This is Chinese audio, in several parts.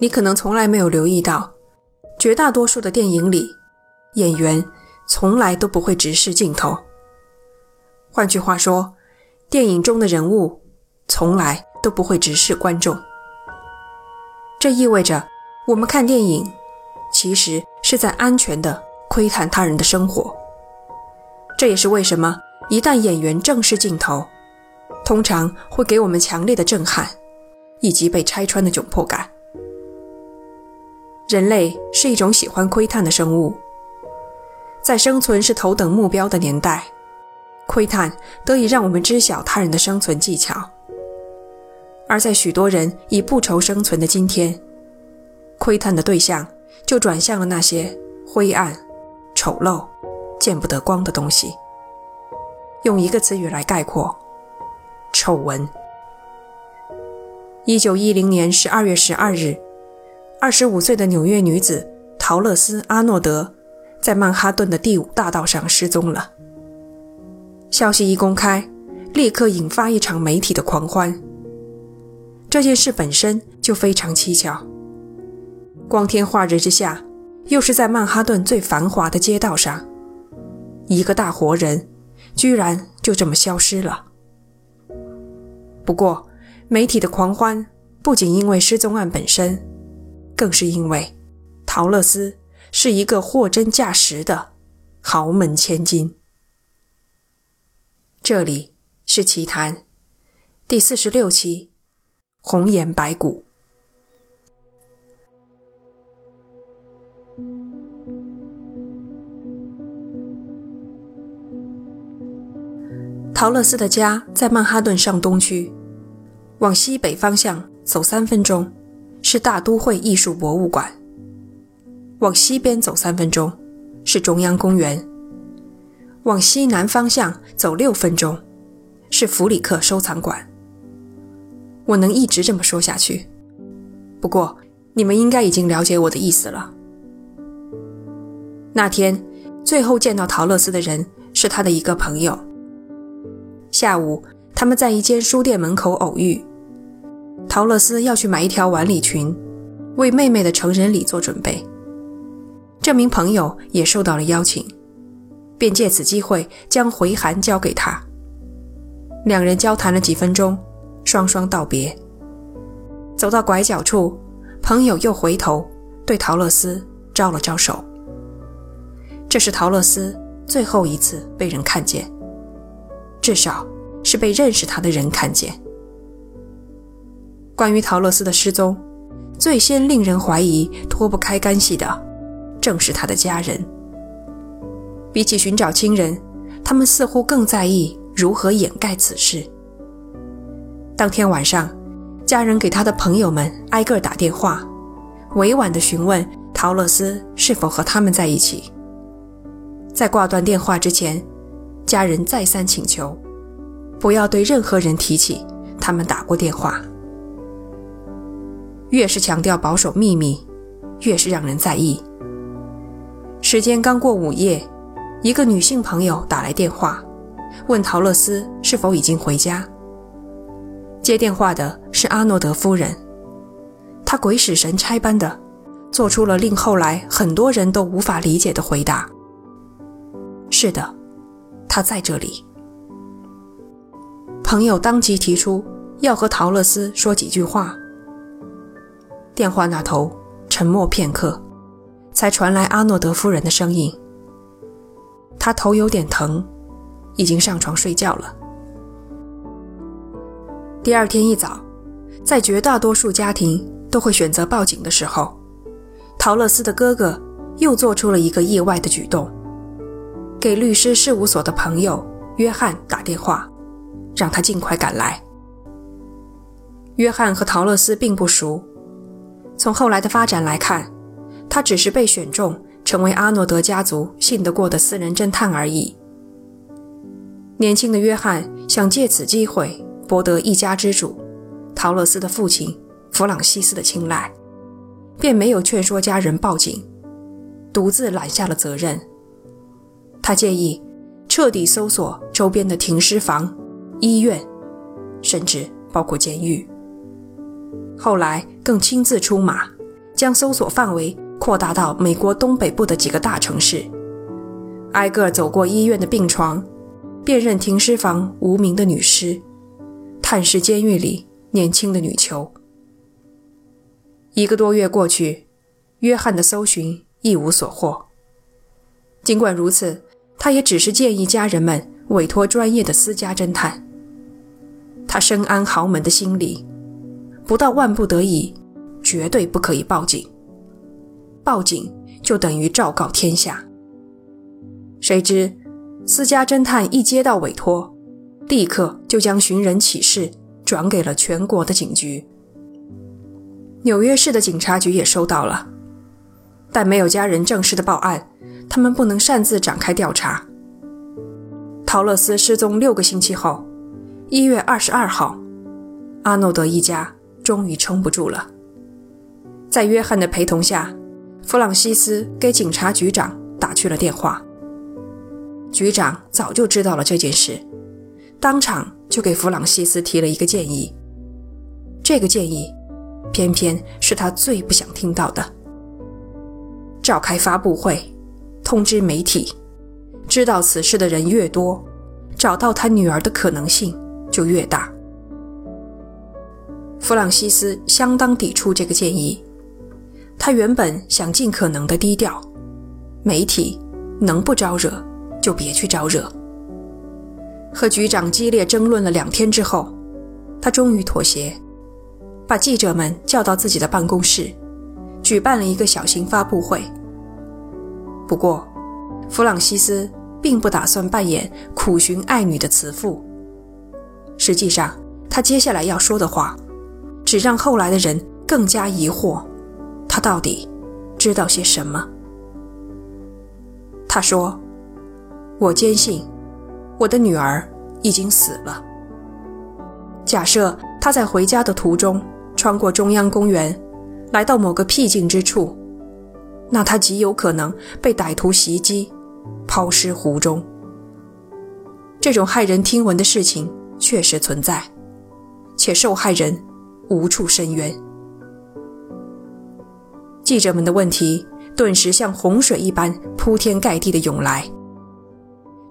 你可能从来没有留意到，绝大多数的电影里，演员从来都不会直视镜头。换句话说，电影中的人物从来都不会直视观众。这意味着，我们看电影，其实是在安全地窥探他人的生活。这也是为什么，一旦演员正视镜头，通常会给我们强烈的震撼，以及被拆穿的窘迫感。人类是一种喜欢窥探的生物，在生存是头等目标的年代，窥探得以让我们知晓他人的生存技巧；而在许多人已不愁生存的今天，窥探的对象就转向了那些灰暗、丑陋。见不得光的东西，用一个词语来概括：丑闻。一九一零年十二月十二日，二十五岁的纽约女子陶乐斯·阿诺德在曼哈顿的第五大道上失踪了。消息一公开，立刻引发一场媒体的狂欢。这件事本身就非常蹊跷，光天化日之下，又是在曼哈顿最繁华的街道上。一个大活人，居然就这么消失了。不过，媒体的狂欢不仅因为失踪案本身，更是因为陶乐斯是一个货真价实的豪门千金。这里是奇谈第四十六期，红颜白骨。陶乐斯的家在曼哈顿上东区，往西北方向走三分钟是大都会艺术博物馆，往西边走三分钟是中央公园，往西南方向走六分钟是弗里克收藏馆。我能一直这么说下去，不过你们应该已经了解我的意思了。那天最后见到陶乐斯的人是他的一个朋友。下午，他们在一间书店门口偶遇。陶乐斯要去买一条晚礼裙，为妹妹的成人礼做准备。这名朋友也受到了邀请，便借此机会将回函交给他。两人交谈了几分钟，双双道别。走到拐角处，朋友又回头对陶乐斯招了招手。这是陶乐斯最后一次被人看见。至少是被认识他的人看见。关于陶乐斯的失踪，最先令人怀疑脱不开干系的，正是他的家人。比起寻找亲人，他们似乎更在意如何掩盖此事。当天晚上，家人给他的朋友们挨个打电话，委婉地询问陶乐斯是否和他们在一起。在挂断电话之前。家人再三请求，不要对任何人提起他们打过电话。越是强调保守秘密，越是让人在意。时间刚过午夜，一个女性朋友打来电话，问陶乐斯是否已经回家。接电话的是阿诺德夫人，她鬼使神差般的做出了令后来很多人都无法理解的回答：“是的。”他在这里。朋友当即提出要和陶乐斯说几句话。电话那头沉默片刻，才传来阿诺德夫人的声音。他头有点疼，已经上床睡觉了。第二天一早，在绝大多数家庭都会选择报警的时候，陶乐斯的哥哥又做出了一个意外的举动。给律师事务所的朋友约翰打电话，让他尽快赶来。约翰和陶乐斯并不熟，从后来的发展来看，他只是被选中成为阿诺德家族信得过的私人侦探而已。年轻的约翰想借此机会博得一家之主陶乐斯的父亲弗朗西斯的青睐，便没有劝说家人报警，独自揽下了责任。他建议彻底搜索周边的停尸房、医院，甚至包括监狱。后来更亲自出马，将搜索范围扩大到美国东北部的几个大城市，挨个走过医院的病床，辨认停尸房无名的女尸，探视监狱里年轻的女囚。一个多月过去，约翰的搜寻一无所获。尽管如此，他也只是建议家人们委托专业的私家侦探。他深谙豪门的心理，不到万不得已。绝对不可以报警，报警就等于昭告天下。谁知私家侦探一接到委托，立刻就将寻人启事转给了全国的警局。纽约市的警察局也收到了，但没有家人正式的报案，他们不能擅自展开调查。陶乐斯失踪六个星期后，一月二十二号，阿诺德一家终于撑不住了。在约翰的陪同下，弗朗西斯给警察局长打去了电话。局长早就知道了这件事，当场就给弗朗西斯提了一个建议。这个建议，偏偏是他最不想听到的：召开发布会，通知媒体，知道此事的人越多，找到他女儿的可能性就越大。弗朗西斯相当抵触这个建议。他原本想尽可能的低调，媒体能不招惹就别去招惹。和局长激烈争论了两天之后，他终于妥协，把记者们叫到自己的办公室，举办了一个小型发布会。不过，弗朗西斯并不打算扮演苦寻爱女的慈父。实际上，他接下来要说的话，只让后来的人更加疑惑。他到底知道些什么？他说：“我坚信，我的女儿已经死了。假设她在回家的途中穿过中央公园，来到某个僻静之处，那她极有可能被歹徒袭击，抛尸湖中。这种骇人听闻的事情确实存在，且受害人无处申冤。”记者们的问题顿时像洪水一般铺天盖地的涌来，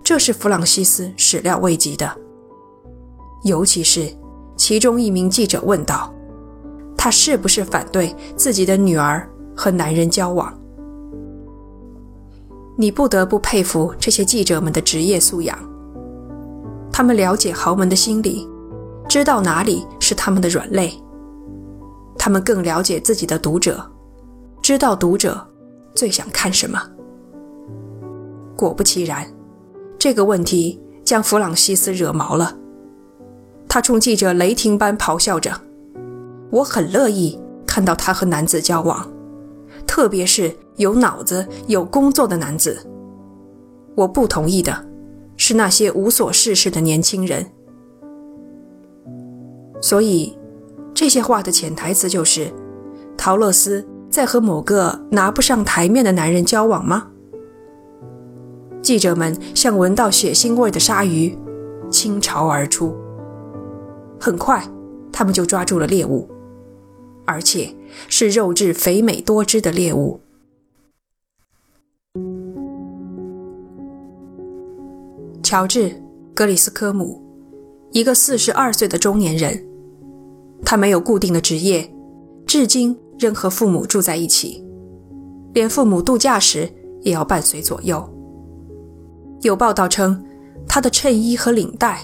这是弗朗西斯始料未及的。尤其是其中一名记者问道：“他是不是反对自己的女儿和男人交往？”你不得不佩服这些记者们的职业素养。他们了解豪门的心理，知道哪里是他们的软肋。他们更了解自己的读者。知道读者最想看什么。果不其然，这个问题将弗朗西斯惹毛了。他冲记者雷霆般咆哮着：“我很乐意看到他和男子交往，特别是有脑子、有工作的男子。我不同意的是那些无所事事的年轻人。”所以，这些话的潜台词就是，陶乐斯。在和某个拿不上台面的男人交往吗？记者们像闻到血腥味的鲨鱼，倾巢而出。很快，他们就抓住了猎物，而且是肉质肥美多汁的猎物。乔治·格里斯科姆，一个四十二岁的中年人，他没有固定的职业，至今。仍和父母住在一起，连父母度假时也要伴随左右。有报道称，他的衬衣和领带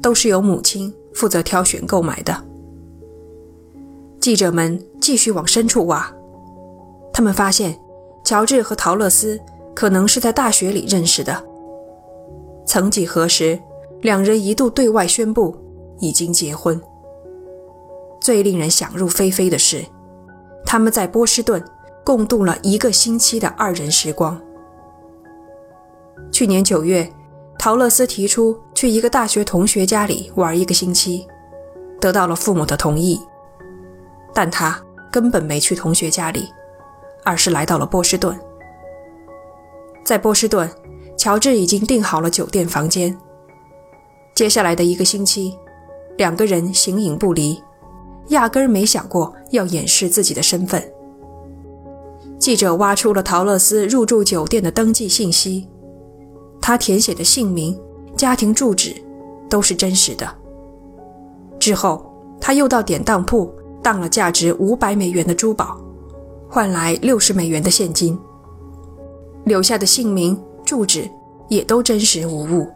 都是由母亲负责挑选购买的。记者们继续往深处挖，他们发现，乔治和陶乐斯可能是在大学里认识的。曾几何时，两人一度对外宣布已经结婚。最令人想入非非的是。他们在波士顿共度了一个星期的二人时光。去年九月，陶乐斯提出去一个大学同学家里玩一个星期，得到了父母的同意。但他根本没去同学家里，而是来到了波士顿。在波士顿，乔治已经订好了酒店房间。接下来的一个星期，两个人形影不离。压根儿没想过要掩饰自己的身份。记者挖出了陶乐斯入住酒店的登记信息，他填写的姓名、家庭住址都是真实的。之后，他又到典当铺当了价值五百美元的珠宝，换来六十美元的现金。留下的姓名、住址也都真实无误。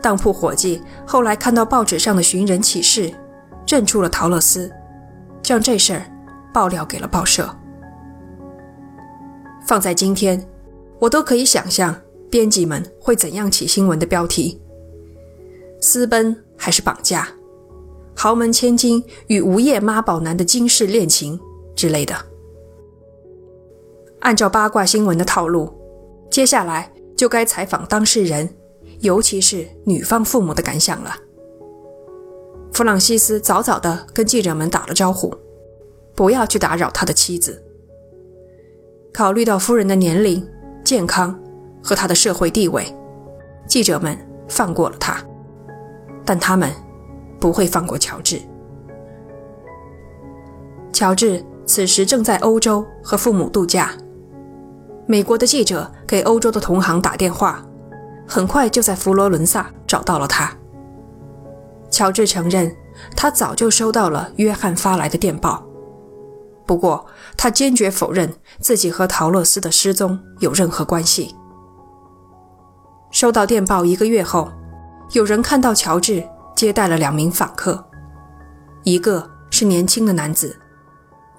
当铺伙计后来看到报纸上的寻人启事，认出了陶乐斯，将这事儿爆料给了报社。放在今天，我都可以想象编辑们会怎样起新闻的标题：私奔还是绑架？豪门千金与无业妈宝男的惊世恋情之类的。按照八卦新闻的套路，接下来就该采访当事人，尤其是女方父母的感想了。弗朗西斯早早地跟记者们打了招呼，不要去打扰他的妻子。考虑到夫人的年龄、健康和他的社会地位，记者们放过了他，但他们不会放过乔治。乔治此时正在欧洲和父母度假。美国的记者给欧洲的同行打电话，很快就在佛罗伦萨找到了他。乔治承认，他早就收到了约翰发来的电报，不过他坚决否认自己和陶乐斯的失踪有任何关系。收到电报一个月后，有人看到乔治接待了两名访客，一个是年轻的男子，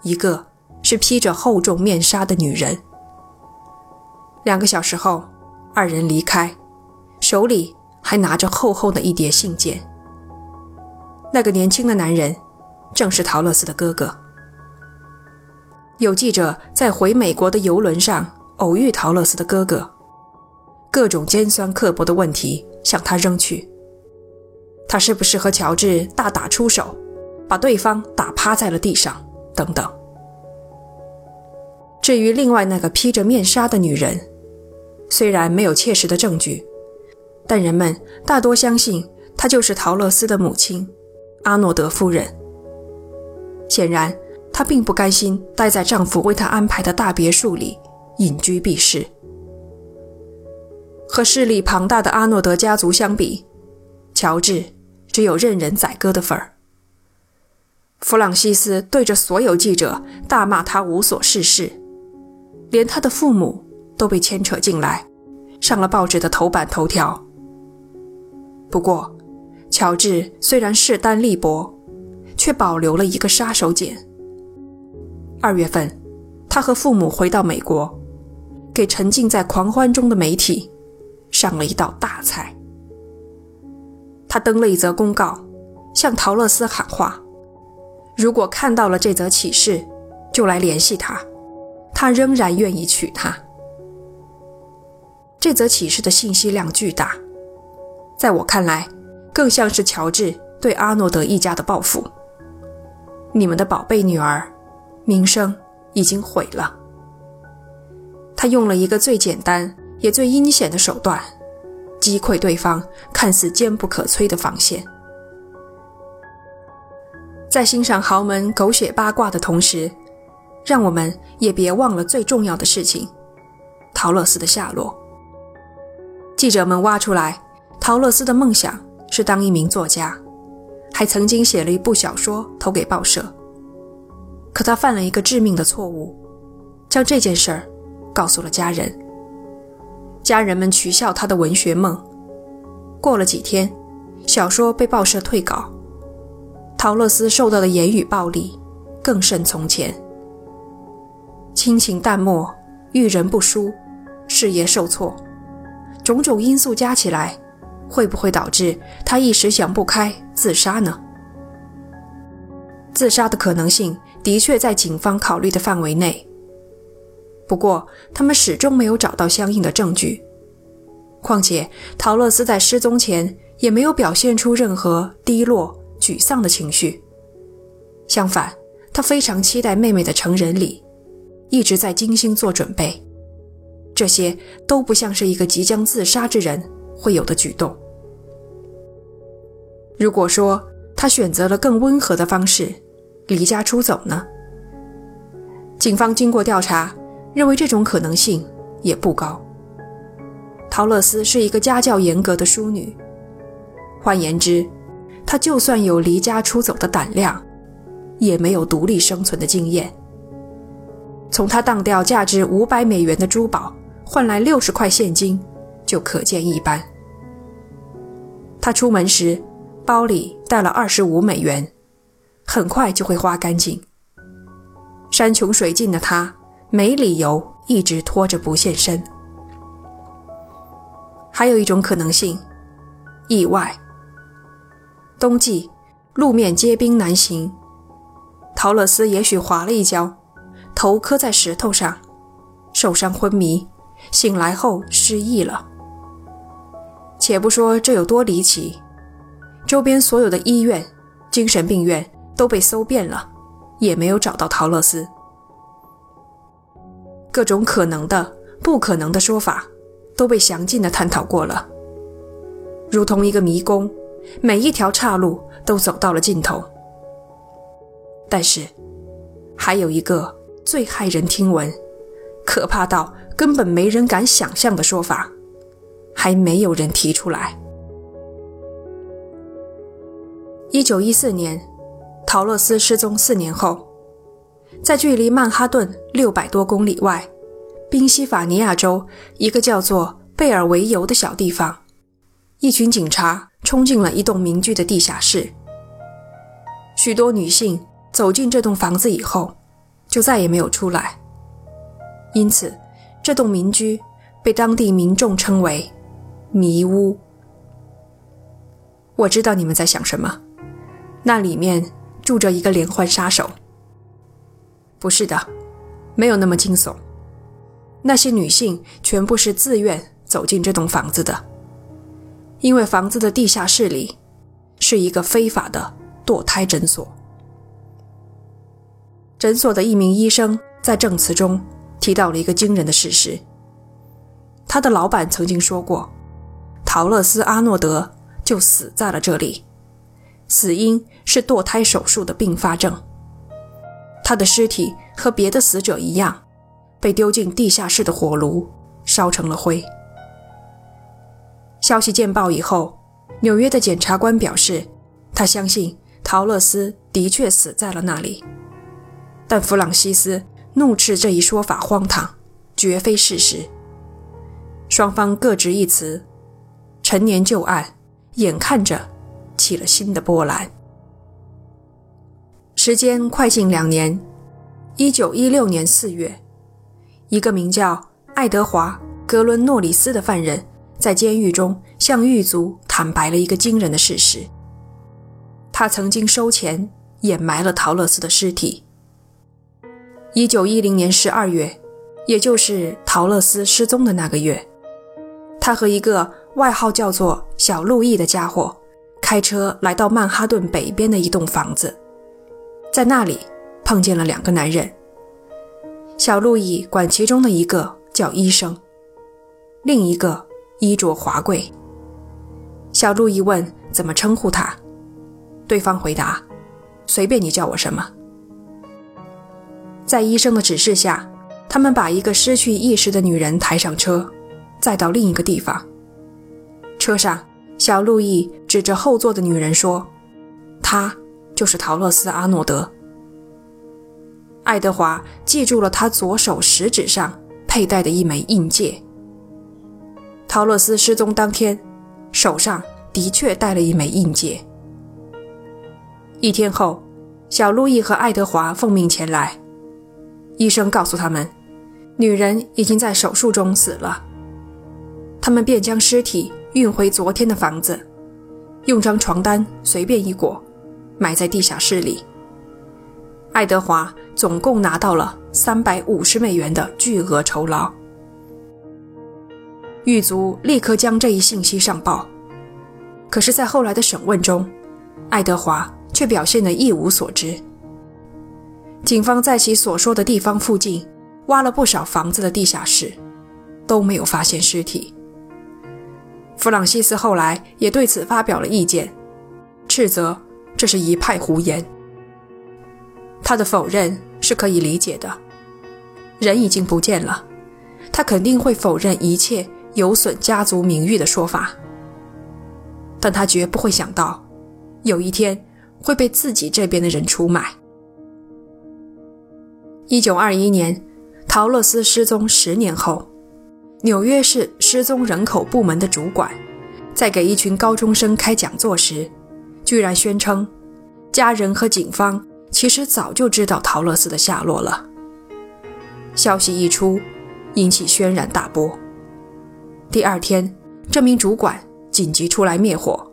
一个是披着厚重面纱的女人。两个小时后，二人离开，手里还拿着厚厚的一叠信件。那个年轻的男人，正是陶乐斯的哥哥。有记者在回美国的游轮上偶遇陶乐斯的哥哥，各种尖酸刻薄的问题向他扔去：他是不是和乔治大打出手，把对方打趴在了地上？等等。至于另外那个披着面纱的女人，虽然没有切实的证据，但人们大多相信她就是陶乐斯的母亲，阿诺德夫人。显然，她并不甘心待在丈夫为她安排的大别墅里隐居避世。和势力庞大的阿诺德家族相比，乔治只有任人宰割的份儿。弗朗西斯对着所有记者大骂他无所事事，连他的父母。都被牵扯进来，上了报纸的头版头条。不过，乔治虽然势单力薄，却保留了一个杀手锏。二月份，他和父母回到美国，给沉浸在狂欢中的媒体上了一道大菜。他登了一则公告，向陶乐斯喊话：如果看到了这则启事，就来联系他，他仍然愿意娶她。这则启事的信息量巨大，在我看来，更像是乔治对阿诺德一家的报复。你们的宝贝女儿，名声已经毁了。他用了一个最简单也最阴险的手段，击溃对方看似坚不可摧的防线。在欣赏豪门狗血八卦的同时，让我们也别忘了最重要的事情——陶乐斯的下落。记者们挖出来，陶乐斯的梦想是当一名作家，还曾经写了一部小说投给报社。可他犯了一个致命的错误，将这件事儿告诉了家人。家人们取笑他的文学梦。过了几天，小说被报社退稿。陶乐斯受到的言语暴力更甚从前，亲情淡漠，遇人不淑，事业受挫。种种因素加起来，会不会导致他一时想不开自杀呢？自杀的可能性的确在警方考虑的范围内，不过他们始终没有找到相应的证据。况且陶乐斯在失踪前也没有表现出任何低落、沮丧的情绪，相反，他非常期待妹妹的成人礼，一直在精心做准备。这些都不像是一个即将自杀之人会有的举动。如果说他选择了更温和的方式离家出走呢？警方经过调查，认为这种可能性也不高。陶乐斯是一个家教严格的淑女，换言之，她就算有离家出走的胆量，也没有独立生存的经验。从她当掉价值五百美元的珠宝换来六十块现金，就可见一斑。他出门时包里带了二十五美元，很快就会花干净。山穷水尽的他没理由一直拖着不现身。还有一种可能性，意外。冬季路面结冰难行，陶乐斯也许滑了一跤，头磕在石头上，受伤昏迷，醒来后失忆了。且不说这有多离奇，周边所有的医院、精神病院都被搜遍了，也没有找到陶乐斯。各种可能的、不可能的说法。都被详尽的探讨过了，如同一个迷宫，每一条岔路都走到了尽头。但是，还有一个最骇人听闻、可怕到根本没人敢想象的说法，还没有人提出来。一九一四年，陶乐斯失踪四年后，在距离曼哈顿六百多公里外。宾夕法尼亚州一个叫做贝尔维尤的小地方，一群警察冲进了一栋民居的地下室。许多女性走进这栋房子以后，就再也没有出来。因此，这栋民居被当地民众称为“迷屋”。我知道你们在想什么，那里面住着一个连环杀手。不是的，没有那么惊悚。那些女性全部是自愿走进这栋房子的，因为房子的地下室里是一个非法的堕胎诊所。诊所的一名医生在证词中提到了一个惊人的事实：他的老板曾经说过，陶乐斯·阿诺德就死在了这里，死因是堕胎手术的并发症。他的尸体和别的死者一样。被丢进地下室的火炉，烧成了灰。消息见报以后，纽约的检察官表示，他相信陶乐斯的确死在了那里。但弗朗西斯怒斥这一说法荒唐，绝非事实。双方各执一词，陈年旧案眼看着起了新的波澜。时间快进两年，一九一六年四月。一个名叫爱德华·格伦诺里斯的犯人，在监狱中向狱卒坦白了一个惊人的事实：他曾经收钱掩埋了陶乐斯的尸体。一九一零年十二月，也就是陶乐斯失踪的那个月，他和一个外号叫做小路易的家伙开车来到曼哈顿北边的一栋房子，在那里碰见了两个男人。小路易管其中的一个叫医生，另一个衣着华贵。小路易问怎么称呼他，对方回答：“随便你叫我什么。”在医生的指示下，他们把一个失去意识的女人抬上车，再到另一个地方。车上，小路易指着后座的女人说：“她就是陶乐斯·阿诺德。”爱德华记住了他左手食指上佩戴的一枚印戒。陶乐斯失踪当天，手上的确戴了一枚印戒。一天后，小路易和爱德华奉命前来，医生告诉他们，女人已经在手术中死了。他们便将尸体运回昨天的房子，用张床单随便一裹，埋在地下室里。爱德华。总共拿到了三百五十美元的巨额酬劳。狱卒立刻将这一信息上报，可是，在后来的审问中，爱德华却表现得一无所知。警方在其所说的地方附近挖了不少房子的地下室，都没有发现尸体。弗朗西斯后来也对此发表了意见，斥责这是一派胡言。他的否认是可以理解的，人已经不见了，他肯定会否认一切有损家族名誉的说法。但他绝不会想到，有一天会被自己这边的人出卖。一九二一年，陶乐斯失踪十年后，纽约市失踪人口部门的主管在给一群高中生开讲座时，居然宣称，家人和警方其实早就知道陶乐斯的下落了。消息一出，引起轩然大波。第二天，这名主管紧急出来灭火，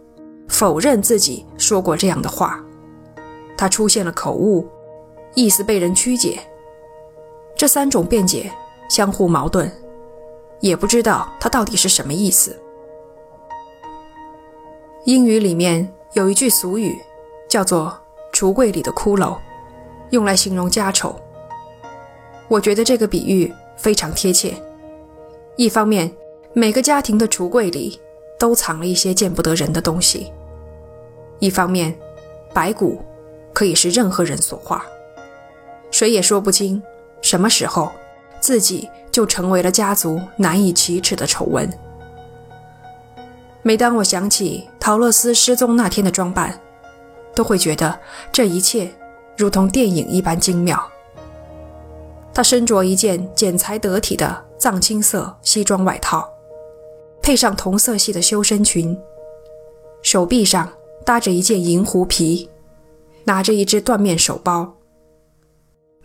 否认自己说过这样的话。他出现了口误，意思被人曲解。这三种辩解相互矛盾，也不知道他到底是什么意思。英语里面有一句俗语，叫做“橱柜里的骷髅”，用来形容家丑。我觉得这个比喻非常贴切。一方面，每个家庭的橱柜里都藏了一些见不得人的东西；一方面，白骨可以是任何人所化，谁也说不清什么时候自己就成为了家族难以启齿的丑闻。每当我想起陶乐斯失踪那天的装扮，都会觉得这一切如同电影一般精妙。他身着一件剪裁得体的藏青色西装外套，配上同色系的修身裙，手臂上搭着一件银狐皮，拿着一只缎面手包。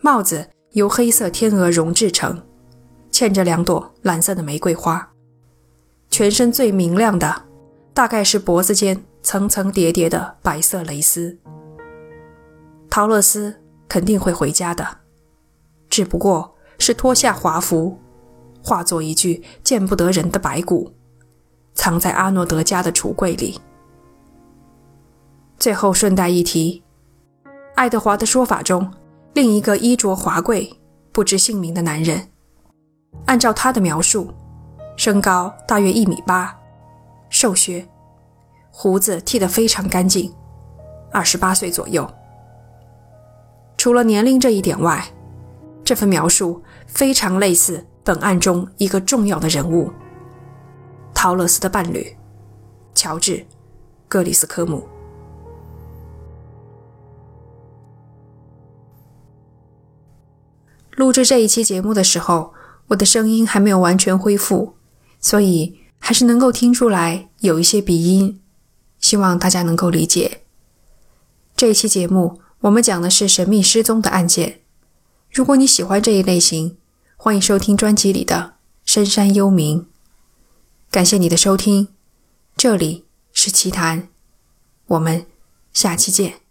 帽子由黑色天鹅绒制成，嵌着两朵蓝色的玫瑰花。全身最明亮的，大概是脖子间层层叠叠的白色蕾丝。陶乐斯肯定会回家的。只不过是脱下华服，化作一具见不得人的白骨，藏在阿诺德家的橱柜里。最后顺带一提，爱德华的说法中，另一个衣着华贵、不知姓名的男人，按照他的描述，身高大约一米八，瘦削，胡子剃得非常干净，二十八岁左右。除了年龄这一点外，这份描述非常类似本案中一个重要的人物——陶乐斯的伴侣乔治·格里斯科姆。录制这一期节目的时候，我的声音还没有完全恢复，所以还是能够听出来有一些鼻音，希望大家能够理解。这一期节目我们讲的是神秘失踪的案件。如果你喜欢这一类型，欢迎收听专辑里的《深山幽冥》。感谢你的收听，这里是奇谈，我们下期见。